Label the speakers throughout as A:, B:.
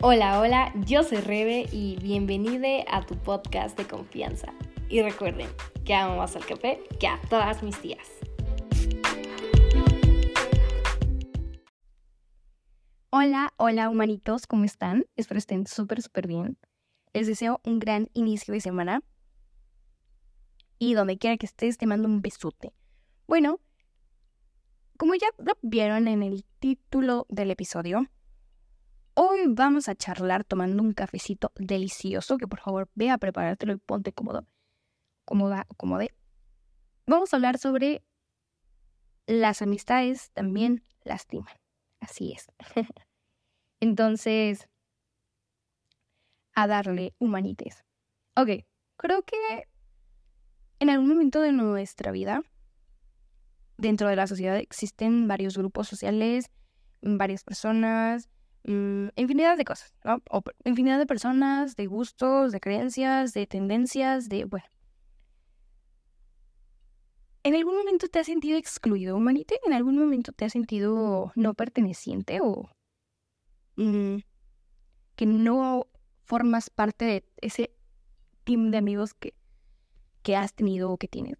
A: Hola, hola, yo soy Rebe y bienvenida a tu podcast de confianza. Y recuerden que amo más al café que a todas mis tías.
B: Hola, hola humanitos, ¿cómo están? Espero estén súper, súper bien. Les deseo un gran inicio de semana. Y donde quiera que estés, te mando un besote. Bueno, como ya lo vieron en el título del episodio, Hoy vamos a charlar tomando un cafecito delicioso, que por favor ve a preparártelo y ponte cómodo, cómoda, cómode. Vamos a hablar sobre las amistades también lastiman. Así es. Entonces, a darle humanites. Ok, creo que en algún momento de nuestra vida, dentro de la sociedad existen varios grupos sociales, varias personas, Mm, infinidad de cosas, ¿no? Infinidad de personas, de gustos, de creencias, de tendencias, de, bueno. ¿En algún momento te has sentido excluido, humanite? ¿En algún momento te has sentido no perteneciente o mm, que no formas parte de ese team de amigos que, que has tenido o que tienes?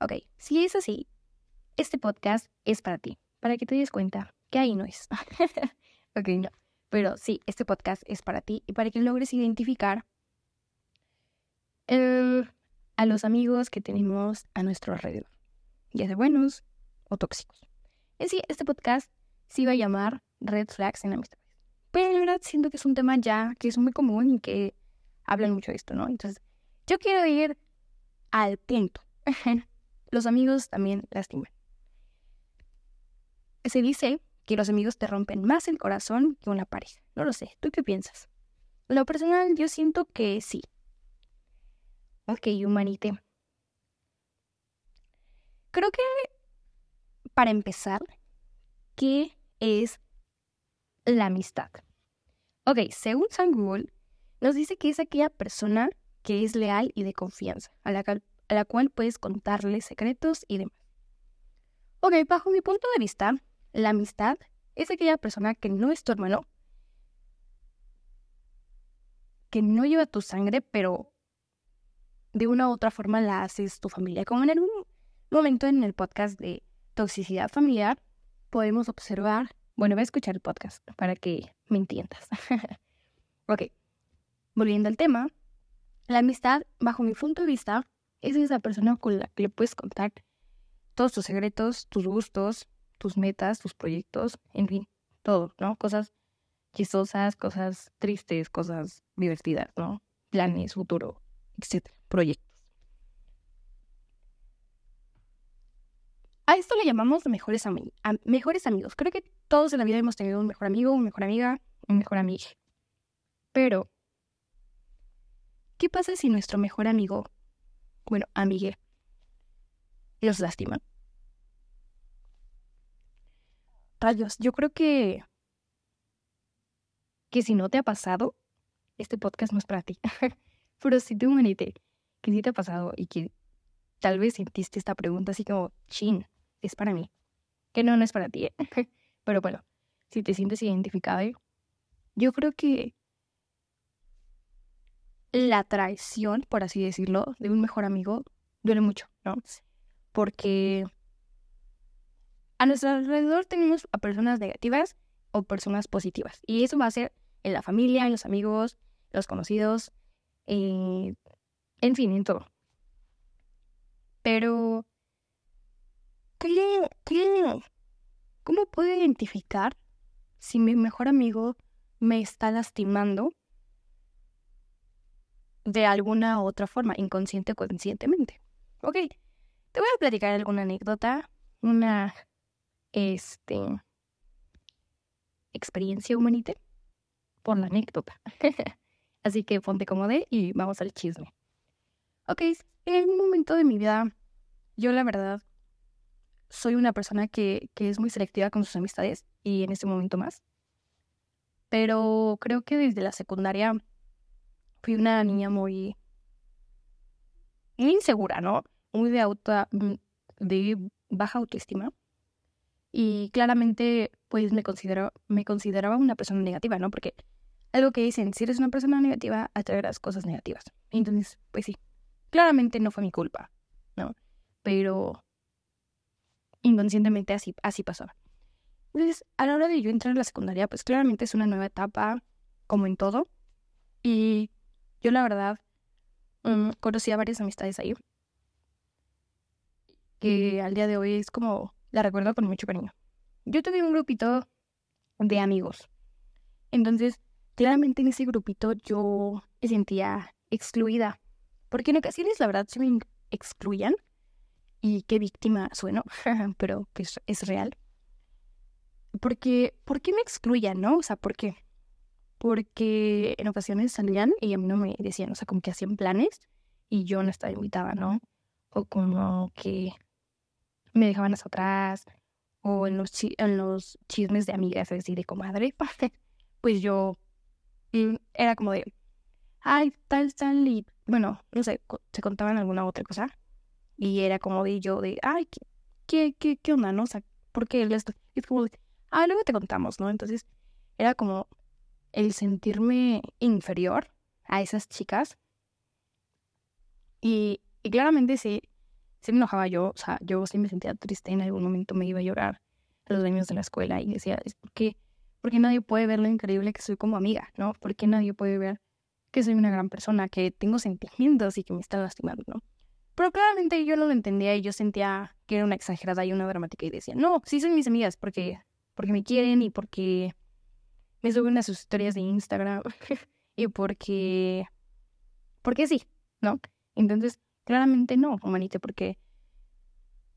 B: Ok, si es así, este podcast es para ti, para que te des cuenta que ahí no es. Ok. Pero sí, este podcast es para ti y para que logres identificar eh, a los amigos que tenemos a nuestro alrededor, ya sea buenos o tóxicos. En sí, este podcast sí va a llamar Red Flags en amistades. Pero la verdad siento que es un tema ya que es muy común y que hablan mucho de esto, ¿no? Entonces, yo quiero ir al punto. los amigos también lastiman. Se dice que los amigos te rompen más el corazón que una pareja. No lo sé, ¿tú qué piensas? lo personal, yo siento que sí. Ok, humanite. Creo que para empezar, ¿qué es la amistad? Ok, según San Google, nos dice que es aquella persona que es leal y de confianza, a la, a la cual puedes contarle secretos y demás. Ok, bajo mi punto de vista, la amistad es aquella persona que no es tu hermano, que no lleva tu sangre, pero de una u otra forma la haces tu familia. Como en algún momento en el podcast de toxicidad familiar, podemos observar, bueno, voy a escuchar el podcast para que me entiendas. ok, volviendo al tema, la amistad, bajo mi punto de vista, es esa persona con la que le puedes contar todos tus secretos, tus gustos, tus metas, tus proyectos, en fin, todo, ¿no? Cosas chistosas, cosas tristes, cosas divertidas, ¿no? Planes, futuro, etcétera, proyectos. A esto le llamamos mejores, mejores amigos. Creo que todos en la vida hemos tenido un mejor amigo, una mejor amiga, un mejor amigo. Pero, ¿qué pasa si nuestro mejor amigo, bueno, amigue, los lastima? Rayos, yo creo que que si no te ha pasado, este podcast no es para ti. Pero si tú, manite, que sí te ha pasado y que tal vez sentiste esta pregunta así como, chin, es para mí. Que no, no es para ti. ¿eh? Pero bueno, si te sientes identificado, yo creo que la traición, por así decirlo, de un mejor amigo duele mucho, ¿no? Porque a nuestro alrededor tenemos a personas negativas o personas positivas. Y eso va a ser en la familia, en los amigos, los conocidos, eh, en fin, en todo. Pero, ¿qué, cómo puedo identificar si mi mejor amigo me está lastimando de alguna otra forma, inconsciente o conscientemente? Ok, te voy a platicar alguna anécdota, una este, experiencia humanita por la anécdota. Así que ponte cómodo y vamos al chisme. Ok, en un momento de mi vida, yo la verdad soy una persona que, que es muy selectiva con sus amistades y en este momento más. Pero creo que desde la secundaria fui una niña muy, muy insegura, ¿no? Muy de auto, de baja autoestima. Y claramente, pues me, considero, me consideraba una persona negativa, ¿no? Porque algo que dicen, si eres una persona negativa, atraerás cosas negativas. Entonces, pues sí, claramente no fue mi culpa, ¿no? Pero inconscientemente así, así pasó. Entonces, a la hora de yo entrar a la secundaria, pues claramente es una nueva etapa, como en todo. Y yo la verdad mm, conocí a varias amistades ahí. Que al día de hoy es como, la recuerdo con mucho cariño. Yo tuve un grupito de amigos. Entonces, claramente en ese grupito yo me sentía excluida. Porque en ocasiones la verdad se me excluían. Y qué víctima sueno, pero pues es real. Porque, ¿por qué me excluían, no? O sea, ¿por qué? Porque en ocasiones salían y a mí no me decían, o sea, como que hacían planes y yo no estaba invitada, ¿no? O como que me dejaban hasta atrás, o en los, en los chismes de amigas, así de comadre, pues yo mm, era como de, ay, tal, tal, y bueno, no sé, se contaban alguna otra cosa, y era como de yo de, ay, ¿qué, qué, qué, qué onda, no? O sea, ¿por qué esto? Es como de, ah, luego te contamos, ¿no? Entonces era como el sentirme inferior a esas chicas. Y, y claramente sí, sí me enojaba yo, o sea, yo sí me sentía triste, en algún momento me iba a llorar a los años de la escuela y decía, es porque, porque nadie puede ver lo increíble que soy como amiga, ¿no? Porque nadie puede ver que soy una gran persona, que tengo sentimientos y que me está lastimando, ¿no? Pero claramente yo no lo entendía y yo sentía que era una exagerada y una dramática y decía, no, sí son mis amigas porque porque me quieren y porque me suben a sus historias de Instagram y porque porque sí, ¿no? Entonces, claramente no, humanite, porque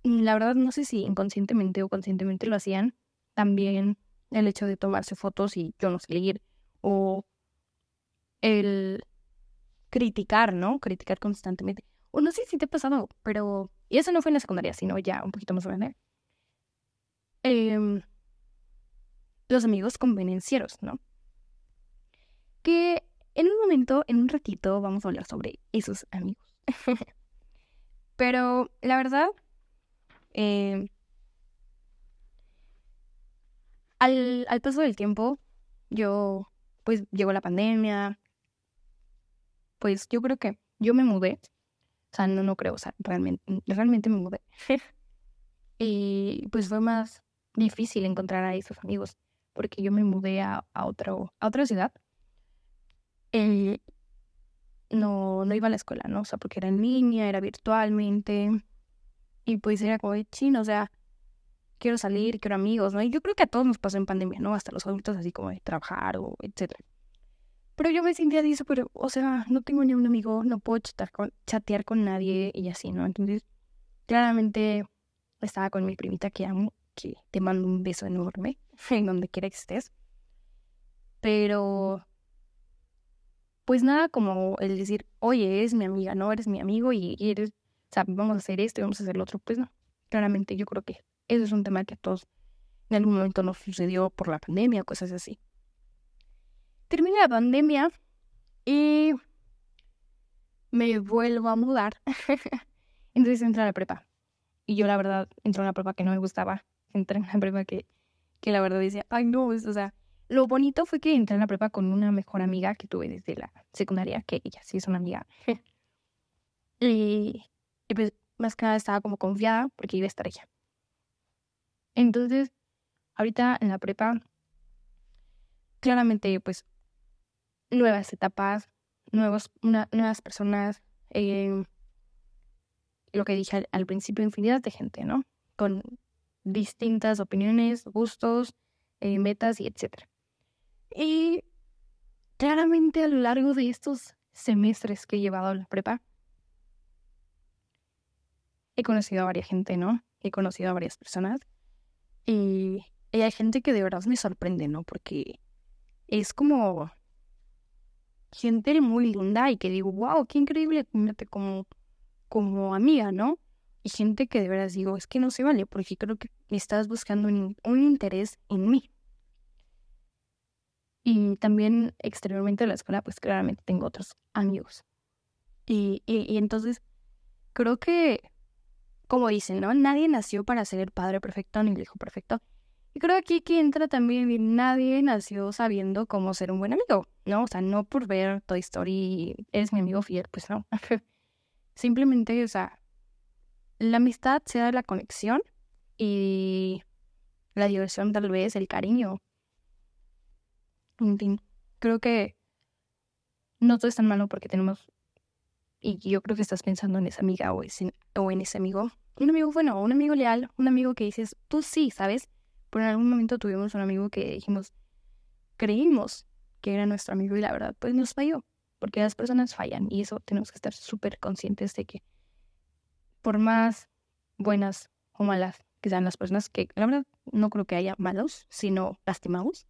B: la verdad no sé si inconscientemente o conscientemente lo hacían. También el hecho de tomarse fotos y yo no salir o el criticar, ¿no? Criticar constantemente. O no sé si te ha pasado, pero... Y eso no fue en la secundaria, sino ya un poquito más grande. Eh, los amigos convenencieros, ¿no? Que en un momento, en un ratito, vamos a hablar sobre esos amigos. Pero la verdad, eh, al, al paso del tiempo, yo, pues llegó la pandemia, pues yo creo que yo me mudé. O sea, no, no creo, o sea, realmente, realmente me mudé. y pues fue más difícil encontrar a esos amigos porque yo me mudé a, a, otro, a otra ciudad. Eh, no, no iba a la escuela, ¿no? O sea, porque era en línea, era virtualmente. Y pues era como de chino, o sea, quiero salir, quiero amigos, ¿no? Y yo creo que a todos nos pasó en pandemia, ¿no? Hasta los adultos así como de trabajar o etcétera. Pero yo me sentía así pero, o sea, no tengo ni un amigo, no puedo chatear con, chatear con nadie y así, ¿no? Entonces, claramente estaba con mi primita que amo que te mando un beso enorme en donde quiera que estés. Pero, pues nada como el decir, oye, eres mi amiga, no eres mi amigo y eres, o vamos a hacer esto y vamos a hacer lo otro. Pues no, claramente yo creo que eso es un tema que a todos en algún momento nos sucedió por la pandemia cosas así. Termina la pandemia y me vuelvo a mudar. Entonces entra a la prepa. Y yo la verdad entré a una prepa que no me gustaba entré en la prepa que, que la verdad decía, ay no, o sea, lo bonito fue que entré en la prepa con una mejor amiga que tuve desde la secundaria, que ella sí es una amiga. y, y pues más que nada estaba como confiada porque iba a estar ella. Entonces, ahorita en la prepa, claramente pues nuevas etapas, nuevos, nuevas personas, eh, lo que dije al, al, principio, infinidad de gente, ¿no? Con distintas opiniones, gustos, eh, metas y etc. Y claramente a lo largo de estos semestres que he llevado la prepa, he conocido a varias gente, ¿no? He conocido a varias personas. Y, hay gente que de verdad me sorprende, ¿no? Porque es como gente muy linda y que digo, wow, qué increíble como, como amiga, ¿no? y gente que de veras digo, es que no se vale, porque creo que estás buscando un, interés en mí. Y también exteriormente de la escuela, pues claramente tengo otros amigos. Y, y, entonces, creo que, como dicen, ¿no? Nadie nació para ser el padre perfecto ni el hijo perfecto. Y creo aquí que entra también, nadie nació sabiendo cómo ser un buen amigo, ¿no? O sea, no por ver Toy Story, eres mi amigo fiel, pues no. Simplemente, o sea, la amistad se da la conexión y la diversión tal vez, el cariño. Creo que no todo es tan malo porque tenemos, y yo creo que estás pensando en esa amiga o, o en ese amigo, un amigo bueno, un amigo leal, un amigo que dices, tú sí, ¿sabes? Pero en algún momento tuvimos un amigo que dijimos, creímos que era nuestro amigo y la verdad, pues nos falló, porque las personas fallan y eso tenemos que estar súper conscientes de que por más buenas o malas que sean las personas, que la verdad no creo que haya malos, sino lastimados,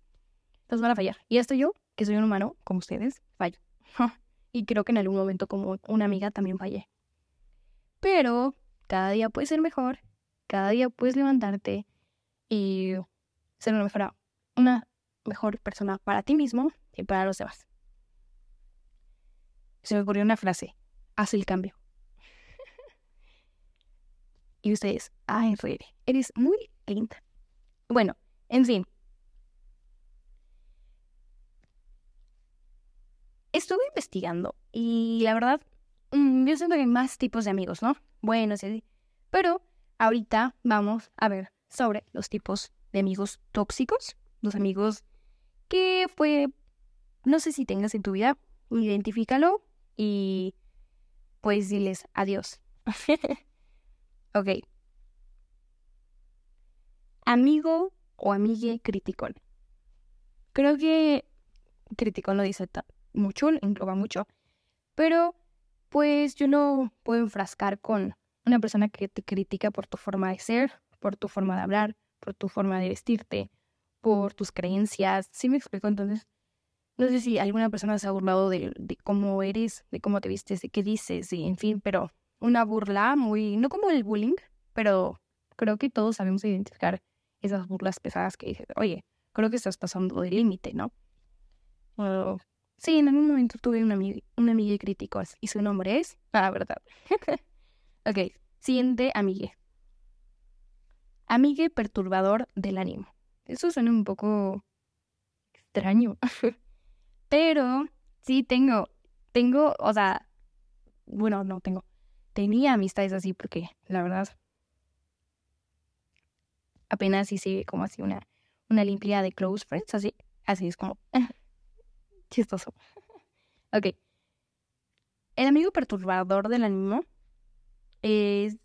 B: nos van a fallar. Y esto yo, que soy un humano como ustedes, fallo. y creo que en algún momento como una amiga también fallé. Pero cada día puedes ser mejor, cada día puedes levantarte y ser una mejor, una mejor persona para ti mismo y para los demás. Se me ocurrió una frase, haz el cambio. y ustedes, ay, Rere, eres muy linda. Bueno, en fin. Estuve investigando y la verdad, mm, yo siento que hay más tipos de amigos, ¿no? Bueno, sí, pero ahorita vamos a ver sobre los tipos de amigos tóxicos, los amigos que fue, no sé si tengas en tu vida, identifícalo y pues diles adiós. ok. Amigo o amigue criticón. Creo que criticón lo dice mucho, engloba mucho, pero pues yo lo puedo enfrascar con una persona que te critica por tu forma de ser, por tu forma de hablar, por tu forma de vestirte, por tus creencias. ¿Sí me explico? Entonces, no sé si alguna persona se ha burlado de, cómo eres, de cómo te vistes, de qué dices, y en fin, pero una burla muy, no como el bullying, pero creo que todos sabemos identificar esas burlas pesadas que dices, oye, creo que estás pasando del límite, ¿no? Sí, en algún momento tuve una amiga, una amiga crítico y su nombre es, ah, verdad. ok, siguiente amiga. Amigue perturbador del ánimo. Eso suena un poco extraño. Pero sí tengo, tengo, o sea, bueno, no tengo. Tenía amistades así porque la verdad apenas hice como así una, una de close friends, así, así es como chistoso. ok. El amigo perturbador del ánimo es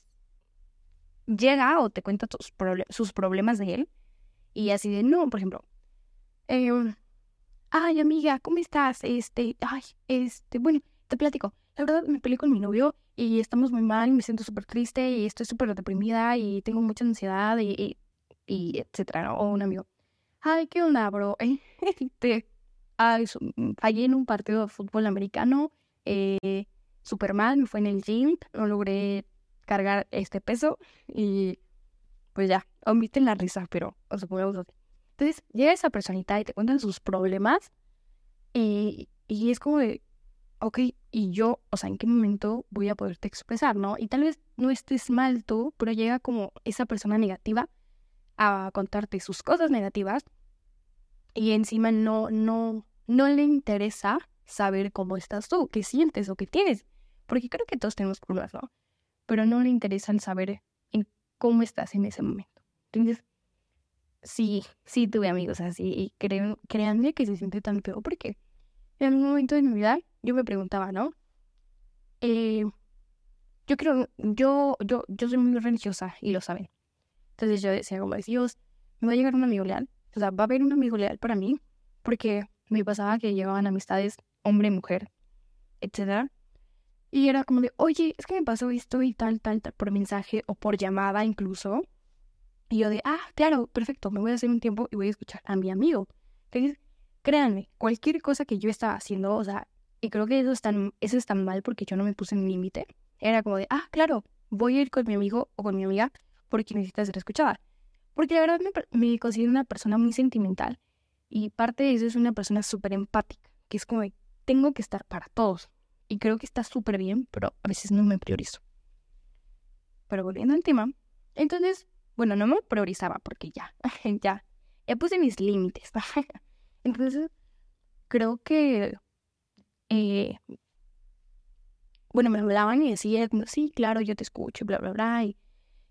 B: llega o te cuenta sus problemas de él y así de, no, por ejemplo, em, ay amiga, ¿cómo estás? Este, ay, este, bueno, te platico. La verdad me peleé con mi novio y estamos muy mal, me siento súper triste y estoy súper deprimida y tengo mucha ansiedad y, y, etcétera, O un amigo, ay, ¿qué onda, bro? Este, ay, fallé en un partido de fútbol americano, eh, súper mal, me fue en el gym, no logré cargar este peso y pues ya, omiten la risa, pero os supongamos así. Entonces llega esa personita y te cuentan sus problemas y, y es como de, ok, y yo, o sea, ¿en qué momento voy a poderte expresar, no? Y tal vez no estés mal tú, pero llega como esa persona negativa a contarte sus cosas negativas y encima no, no, no le interesa saber cómo estás tú, qué sientes o qué tienes, porque creo que todos tenemos problemas, ¿no? pero no le interesan saber cómo estás en ese momento. Entonces, sí, sí tuve amigos así y creo, créanme que se siente tan feo porque en un momento de mi vida yo me preguntaba, ¿no? Eh, yo creo, yo, yo, yo soy muy religiosa y lo saben. Entonces yo decía como, Dios, me va a llegar un amigo leal. O sea, va a haber un amigo leal para mí porque me pasaba que llevaban amistades hombre-mujer, etcétera. Y era como de, oye, es que me pasó esto y tal, tal, tal, por mensaje o por llamada incluso. Y yo de, ah, claro, perfecto, me voy a hacer un tiempo y voy a escuchar a mi amigo. Entonces, créanme, cualquier cosa que yo estaba haciendo, o sea, y creo que eso es tan, eso es tan mal porque yo no me puse en límite. Era como de, ah, claro, voy a ir con mi amigo o con mi amiga porque necesita ser escuchada. Porque la verdad me, considero una persona muy sentimental y parte de eso es una persona súper empática, que es como tengo que estar para todos y creo que está súper bien, pero a veces no me priorizo. Pero volviendo al tema, entonces, bueno, no me priorizaba porque ya, ya, ya puse mis límites. Entonces, creo que, eh, bueno, me hablaban y decían, sí, claro, yo te escucho, bla, bla, bla, y,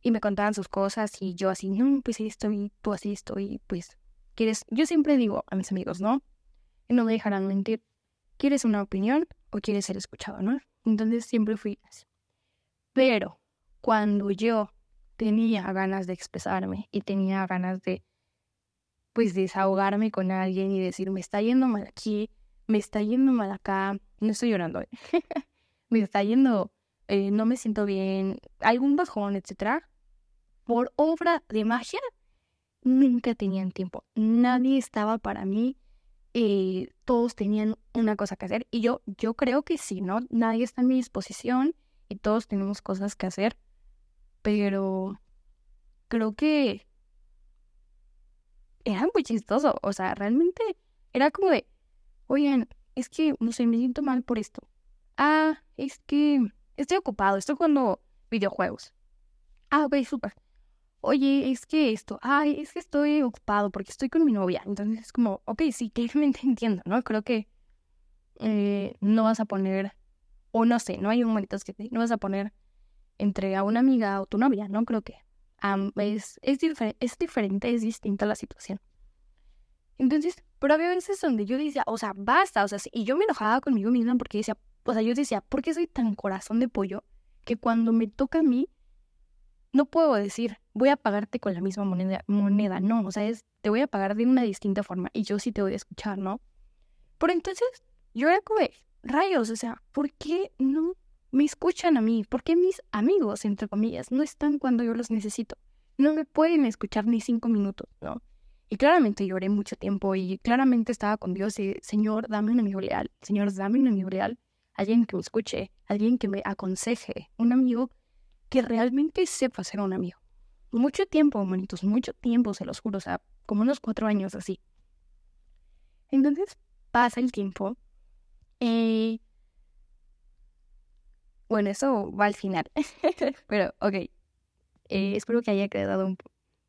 B: y me contaban sus cosas y yo así, no, pues sí estoy, tú así estoy, pues, quieres, yo siempre digo a mis amigos, ¿no? Y no me dejarán mentir, ¿quieres una opinión o quieres ser escuchado, no? Entonces siempre fui así. Pero cuando yo tenía ganas de expresarme y tenía ganas de, pues, desahogarme con alguien y decir, me está yendo mal aquí, me está yendo mal acá, no estoy llorando, ¿eh? me está yendo, eh, no me siento bien, algún bajón, etcétera, por obra de magia, nunca tenían tiempo. Nadie estaba para mí. Eh, todos tenían una cosa que hacer. Y yo, yo creo que sí, ¿no? Nadie está en mi disposición y todos tenemos cosas que hacer. Pero creo que era muy chistoso. O sea, realmente era como de, oigan, es que, no sé, me siento mal por esto. Ah, es que estoy ocupado, estoy jugando videojuegos. Ah, ok, súper. Oye, es que esto, ay, es que estoy ocupado porque estoy con mi novia. Entonces es como, ok, sí, claramente entiendo, ¿no? Creo que eh, no vas a poner, o no sé, no hay un momento que no vas a poner entre a una amiga o tu novia, ¿no? Creo que es, es, es diferente, es distinta la situación. Entonces, pero había veces donde yo decía, o sea, basta, o sea, y yo me enojaba conmigo misma porque decía, o sea, yo decía, ¿por qué soy tan corazón de pollo que cuando me toca a mí, no puedo decir, voy a pagarte con la misma moneda, moneda, no, o sea, es, te voy a pagar de una distinta forma y yo sí te voy a escuchar, ¿no? Pero entonces, yo era como, rayos, o sea, ¿por qué no me escuchan a mí? ¿Por qué mis amigos, entre comillas, no están cuando yo los necesito? No me pueden escuchar ni cinco minutos, ¿no? Y claramente lloré mucho tiempo y claramente estaba con Dios y, Señor, dame un amigo leal, Señor, dame un amigo leal, alguien que me escuche, alguien que me aconseje, un amigo que realmente sepa ser un amigo. Mucho tiempo, manitos, mucho tiempo, se los juro, o sea, como unos cuatro años así. Entonces pasa el tiempo y... Bueno, eso va al final. Pero, ok. Eh, espero que haya quedado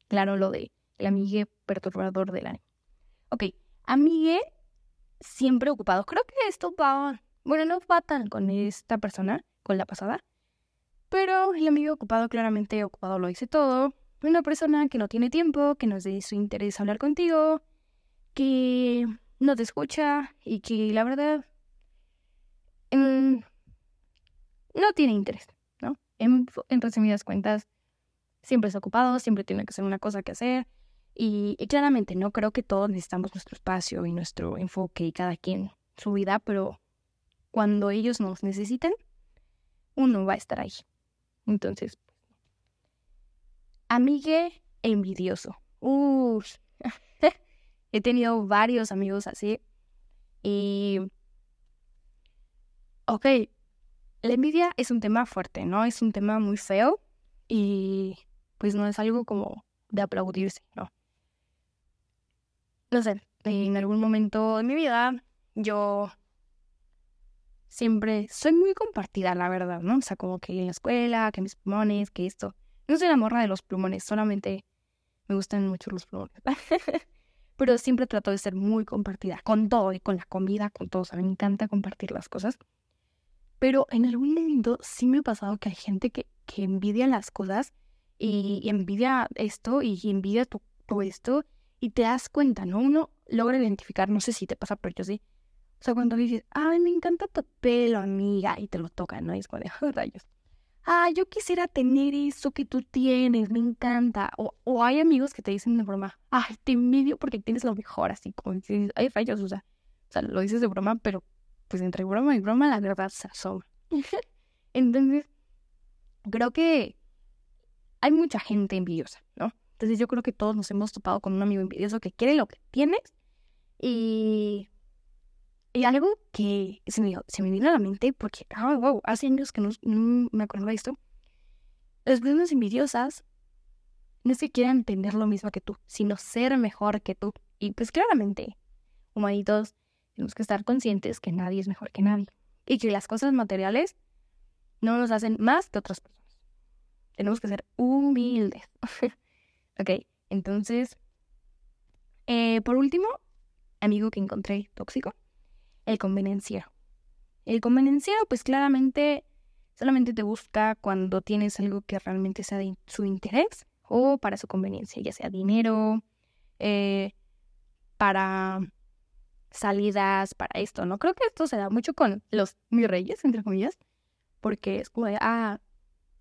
B: claro lo de el amigue perturbador del ánimo. Ok, amigue siempre ocupado. Creo que esto va... Bueno, no va tan con esta persona, con la pasada, pero el amigo ocupado, claramente ocupado lo dice todo. Una persona que no tiene tiempo, que no es de su interés hablar contigo, que no te escucha y que la verdad no tiene interés, ¿no? En, resumidas cuentas, siempre es ocupado, siempre tiene que hacer una cosa que hacer. Y, y, claramente no creo que todos necesitamos nuestro espacio y nuestro enfoque y cada quien su vida, pero cuando ellos nos necesiten, uno va a estar ahí. Entonces, amigue envidioso. Uf. He tenido varios amigos así. Y... Ok, la envidia es un tema fuerte, ¿no? Es un tema muy feo y pues no es algo como de aplaudirse, ¿no? No sé, en algún momento de mi vida yo siempre soy muy compartida, la verdad, ¿no? O sea, como que en la escuela, que mis plumones, que esto. No soy la morra de los plumones, solamente me gustan mucho los plumones. Pero siempre trato de ser muy compartida, con todo y con la comida, con todo. O me encanta compartir las cosas. Pero en algún momento sí me ha pasado que hay gente que, que envidia las cosas y, envidia esto y envidia todo esto y te das cuenta, ¿no? Uno logra identificar, no sé si te pasa, pero yo sí, o sea, cuando dices, ay, me encanta tu pelo, amiga, y te lo tocan, ¿no? Y es como de, oh, rayos. Ah, yo quisiera tener eso que tú tienes, me encanta. O, o hay amigos que te dicen de broma, ay, te envidio porque tienes lo mejor, así como dices, hay rayos, o sea, o sea, lo dices de broma, pero pues entre broma y broma la verdad se asoma. Entonces, creo que hay mucha gente envidiosa, ¿no? Entonces yo creo que todos nos hemos topado con un amigo envidioso que quiere lo que tienes y y algo que se me, se me vino a la mente, porque, ah, wow, hace años que no, me acuerdo de esto. Las personas envidiosas no es que quieran tener lo mismo que tú, sino ser mejor que tú. Y pues claramente, humanitos, tenemos que estar conscientes que nadie es mejor que nadie. Y que las cosas materiales no nos hacen más que otras personas. Tenemos que ser humildes. ok, entonces, Eh, por último, amigo que encontré tóxico, el convenenciero. El convenenciero, pues claramente solamente te busca cuando tienes algo que realmente sea de su interés o para su conveniencia, ya sea dinero, eh, para salidas, para esto, ¿no? Creo que esto se da mucho con los mis reyes, entre comillas, porque es como ah,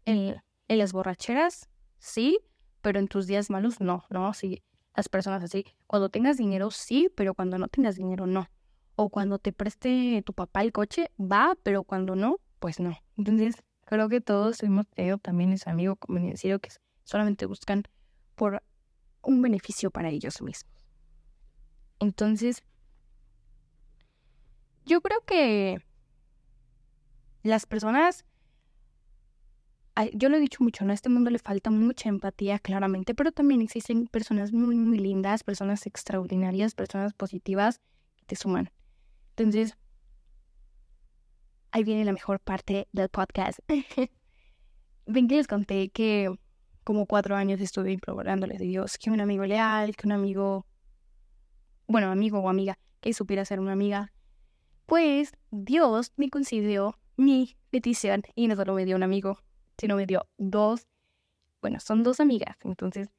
B: en, en las borracheras, sí, pero en tus días malos, no, ¿no? Sí, las personas así, cuando tengas dinero, sí, pero cuando no tengas dinero, no. O cuando te preste tu papá el coche, va, pero cuando no, pues no. Entonces, creo que todos hemos tenido también ese amigo convenenciero que solamente buscan por un beneficio para ellos mismos. Entonces, yo creo que las personas, yo lo he dicho mucho, ¿no? A este mundo le falta mucha empatía, claramente, pero también existen personas muy, muy lindas, personas extraordinarias, personas positivas que te suman. Entonces, ahí viene la mejor parte del podcast. Ven que les conté que como cuatro años estuve implorándoles de Dios que un amigo leal, que un amigo, bueno, amigo o amiga, que supiera ser una amiga, pues Dios me concedió mi petición y no solo me dio un amigo, sino me dio dos, bueno, son dos amigas, entonces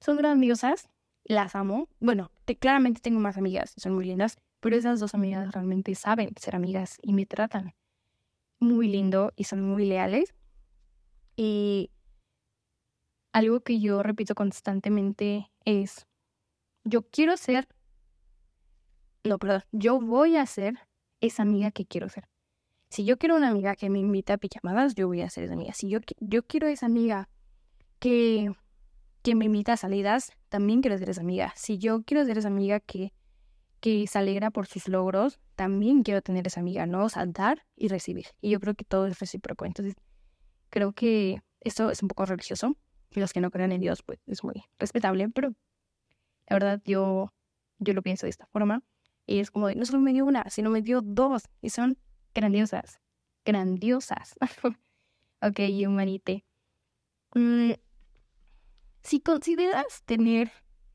B: son grandiosas, las amo. Bueno, claramente tengo más amigas, son muy lindas, pero esas dos amigas realmente saben ser amigas y me tratan muy lindo y son muy leales. Y algo que yo repito constantemente es, yo quiero ser, no, perdón, yo voy a ser esa amiga que quiero ser. Si yo quiero una amiga que me invita a pijamadas, yo voy a ser esa amiga. Si yo, yo quiero esa amiga que, que me invita a salidas, también quiero ser esa amiga. Si yo quiero ser esa amiga que, que se alegra por sus logros, también quiero tener esa amiga, ¿no? O sea, dar y recibir. Y yo creo que todo es recíproco. Entonces, creo que esto es un poco religioso. Y los que no crean en Dios, pues es muy respetable, pero la verdad yo, yo lo pienso de esta forma. Y es como, de, no solo me dio una, sino me dio dos. Y son grandiosas. Grandiosas. ok, humanite. Mm, si consideras tener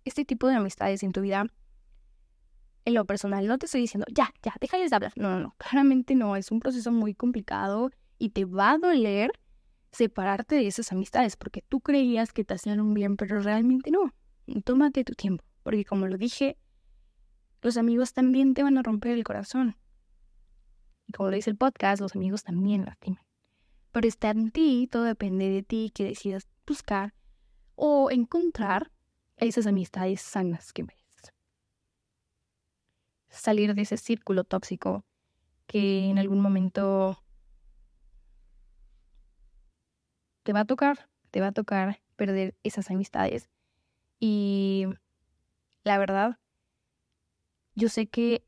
B: este tipo de amistades en tu vida, lo personal, no te estoy diciendo, ya, ya, deja de hablar. No, no, no, claramente no. Es un proceso muy complicado y te va a doler separarte de esas amistades porque tú creías que te hacían un bien, pero realmente no. Tómate tu tiempo, porque como lo dije, los amigos también te van a romper el corazón. Y como lo dice el podcast, los amigos también lastiman. Pero está en ti, todo depende de ti que decidas buscar o encontrar esas amistades sanas que mereces. Salir de ese círculo tóxico que en algún momento te va a tocar, te va a tocar perder esas amistades. Y la verdad, yo sé que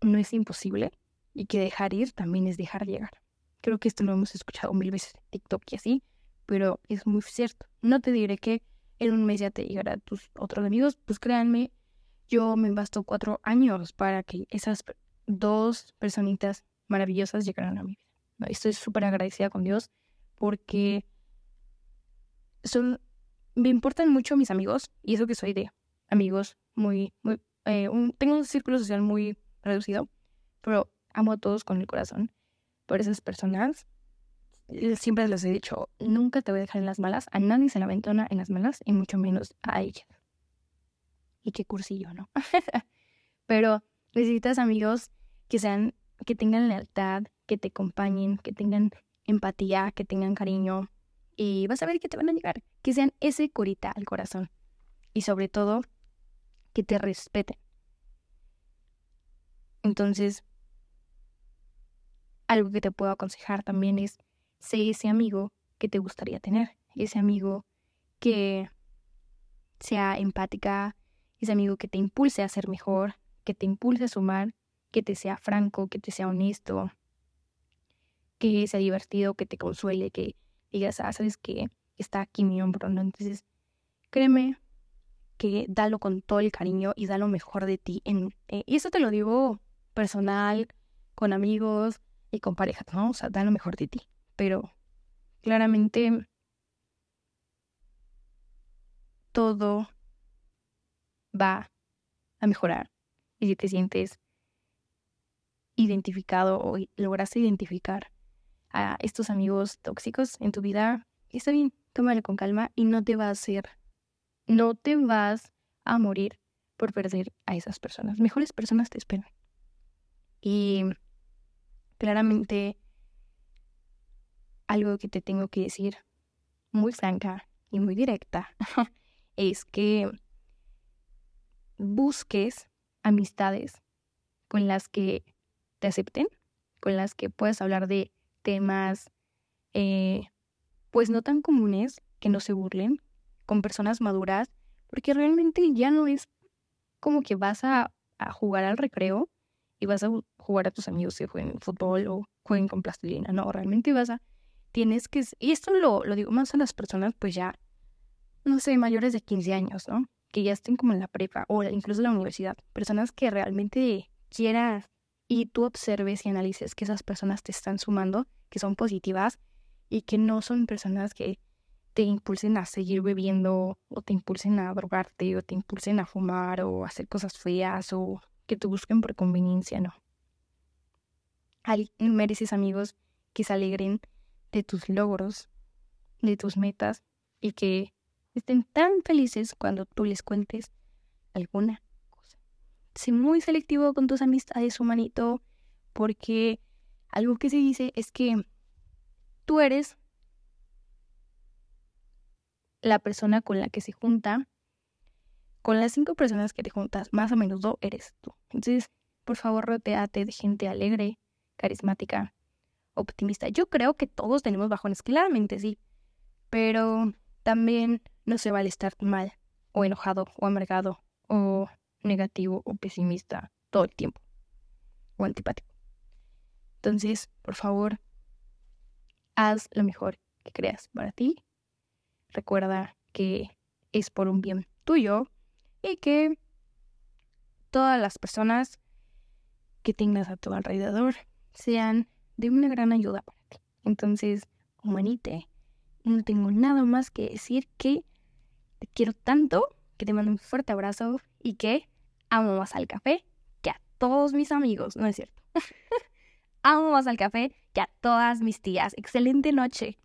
B: no es imposible y que dejar ir también es dejar llegar. Creo que esto lo hemos escuchado mil veces en TikTok y así, pero es muy cierto. No te diré que en un mes ya te llegará tus otros amigos, pues créanme, yo me bastó cuatro años para que esas dos personitas maravillosas llegaran a mi vida. Estoy súper agradecida con Dios porque son, me importan mucho mis amigos y eso que soy de amigos muy, muy eh, tengo un círculo social muy reducido, pero amo a todos con el corazón. Por esas personas, siempre les he dicho, nunca te voy a dejar en las malas, a nadie se la ventona en las malas, y mucho menos a ellas. Y qué cursillo, ¿no? pero necesitas amigos que sean, que tengan lealtad, que te acompañen, que tengan empatía, que tengan cariño, y vas a ver que te van a llegar, que sean ese curita al corazón. Y sobre todo, que te respeten. Entonces, algo que te puedo aconsejar también es, sé ese amigo que te gustaría tener, ese amigo que sea empática, ese amigo que te impulse a ser mejor, que te impulse a sumar, que te sea franco, que te sea honesto, que sea divertido, que te consuele, que digas, ah, sabes que está aquí mi hombro, ¿no? Entonces, créeme que dalo con todo el cariño y da lo mejor de ti. En, eh, y eso te lo digo personal, con amigos y con parejas, ¿no? O sea, da lo mejor de ti. Pero claramente todo va a mejorar y si te sientes identificado o lograste identificar a estos amigos tóxicos en tu vida, está bien, tómalo con calma y no te va a hacer, no te vas a morir por perder a esas personas. Mejores personas te esperan. Y claramente algo que te tengo que decir muy franca y muy directa es que busques amistades con las que te acepten, con las que puedas hablar de temas eh, pues no tan comunes, que no se burlen, con personas maduras, porque realmente ya no es como que vas a, jugar al recreo y vas a jugar a tus amigos que jueguen fútbol o jueguen con plastilina, no, realmente vas a, tienes que, y esto lo, lo digo más a las personas pues ya, no sé, mayores de 15 años, ¿no? Que ya estén como en la prepa o incluso en la universidad, personas que realmente quieras y tú observes y analices que esas personas te están sumando, que son positivas y que no son personas que te impulsen a seguir bebiendo o te impulsen a drogarte o te impulsen a fumar o hacer cosas feas o que te busquen por conveniencia, no. Mereces amigos que se alegren de tus logros, de tus metas y que estén tan felices cuando tú les cuentes alguna sé muy selectivo con tus amistades, humanito, porque algo que se dice es que tú eres la persona con la que se junta, con las cinco personas que te juntas, más o menos dos eres tú. Entonces, por favor, rodeate de gente alegre, carismática, optimista. Yo creo que todos tenemos bajones, claramente sí, pero también no se vale estar mal o enojado o amargado o negativo o pesimista todo el tiempo o antipático. Entonces, por favor, haz lo mejor que creas para ti. Recuerda que es por un bien tuyo y que todas las personas que tengas a tu alrededor sean de una gran ayuda para ti. Entonces, humanite, no tengo nada más que decir que te quiero tanto, que te mando un fuerte abrazo y que amo más al café que a todos mis amigos, ¿no es cierto? amo más al café que a todas mis tías. Excelente noche.